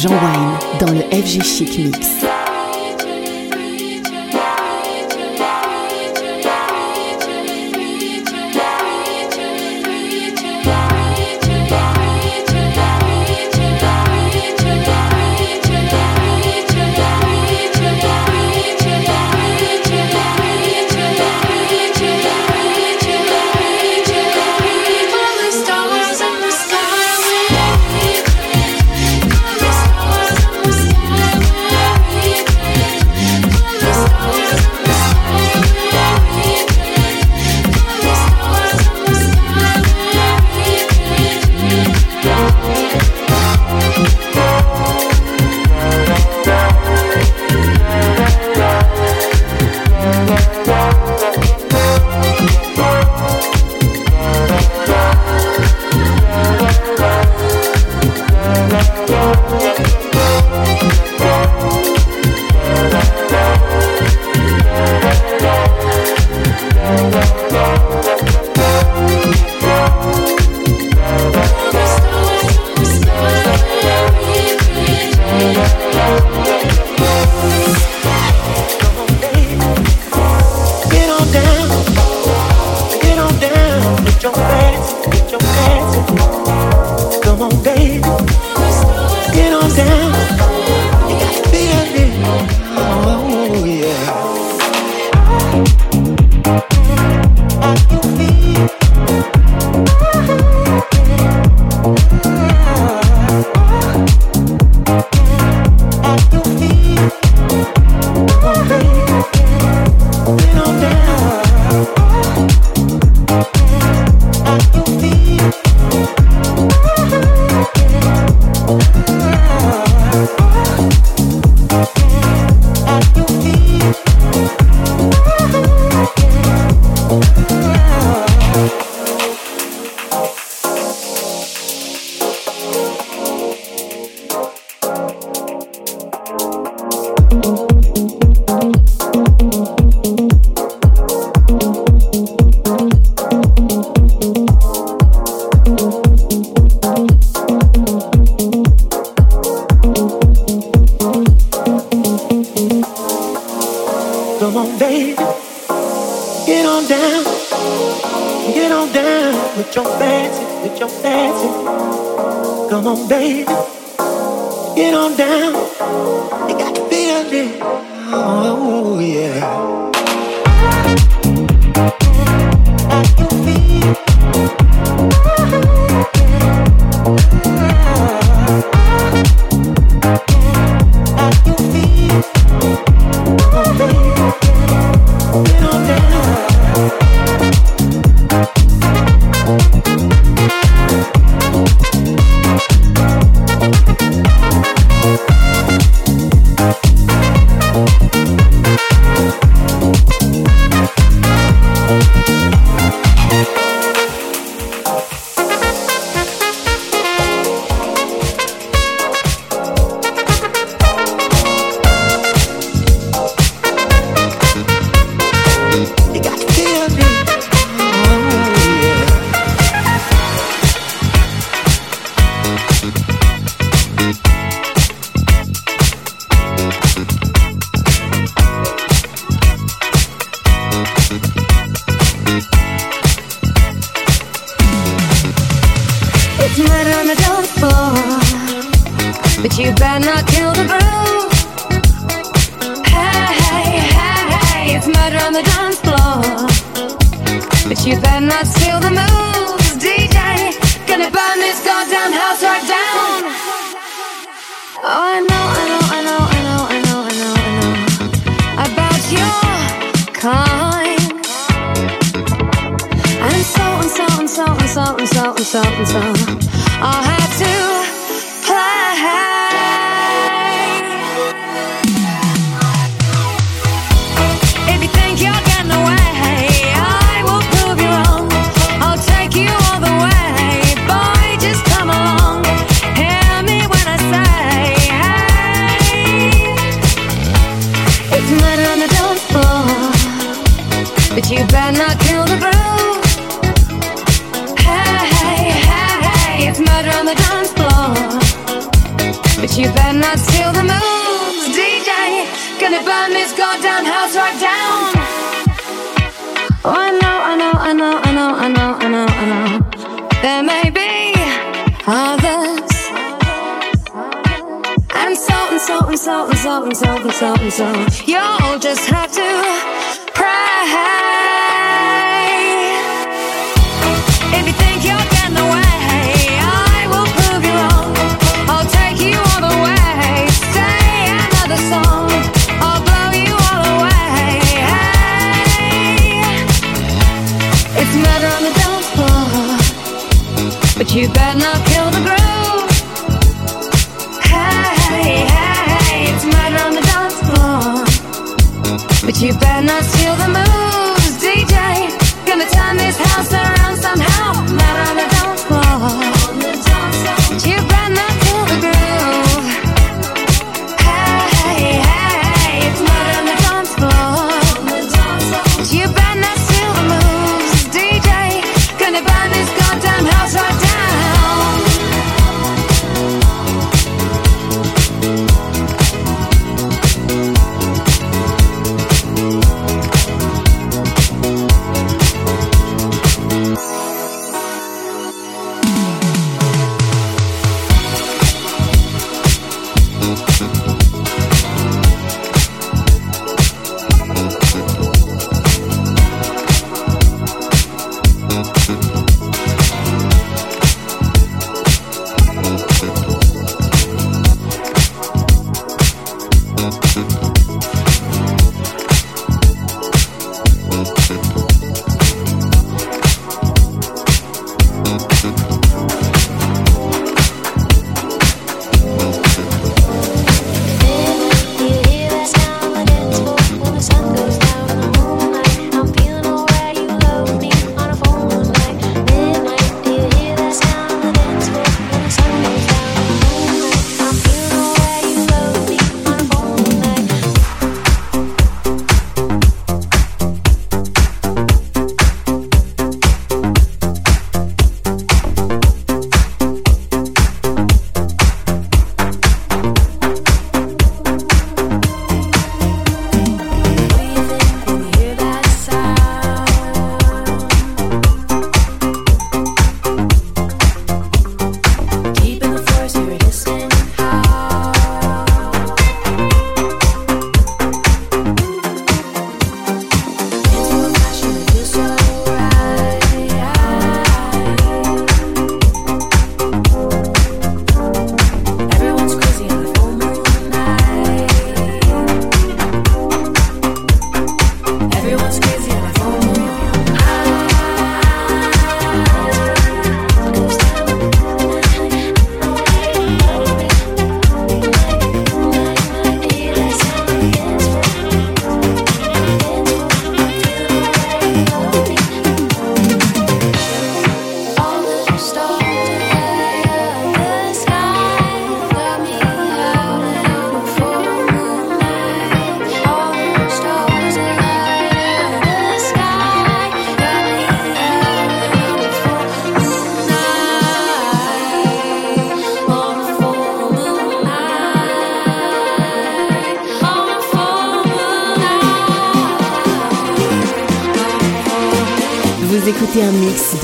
Jean Wine dans le FG Chic Mix. on, baby. Get on down. Get on down with your fancy, with your fancy. Come on, baby. Get on down. You got to feel it. Oh, yeah. House right down. Oh, I know, I know, I know, I know, I know, I know, I know. There may be others. And so and so and so and so and so and so and so. You'll just have to pray. But you better not kill the groove. Hey, hey, it's murder on the dance floor, but you better not steal the moves, DJ. Gonna turn this house around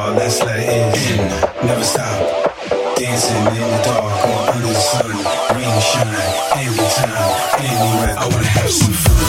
bar, let's let it in. Never stop. Dancing in the dark or under the sun. Rain, shine, every time, anywhere. I wanna have some fun.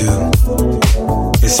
do is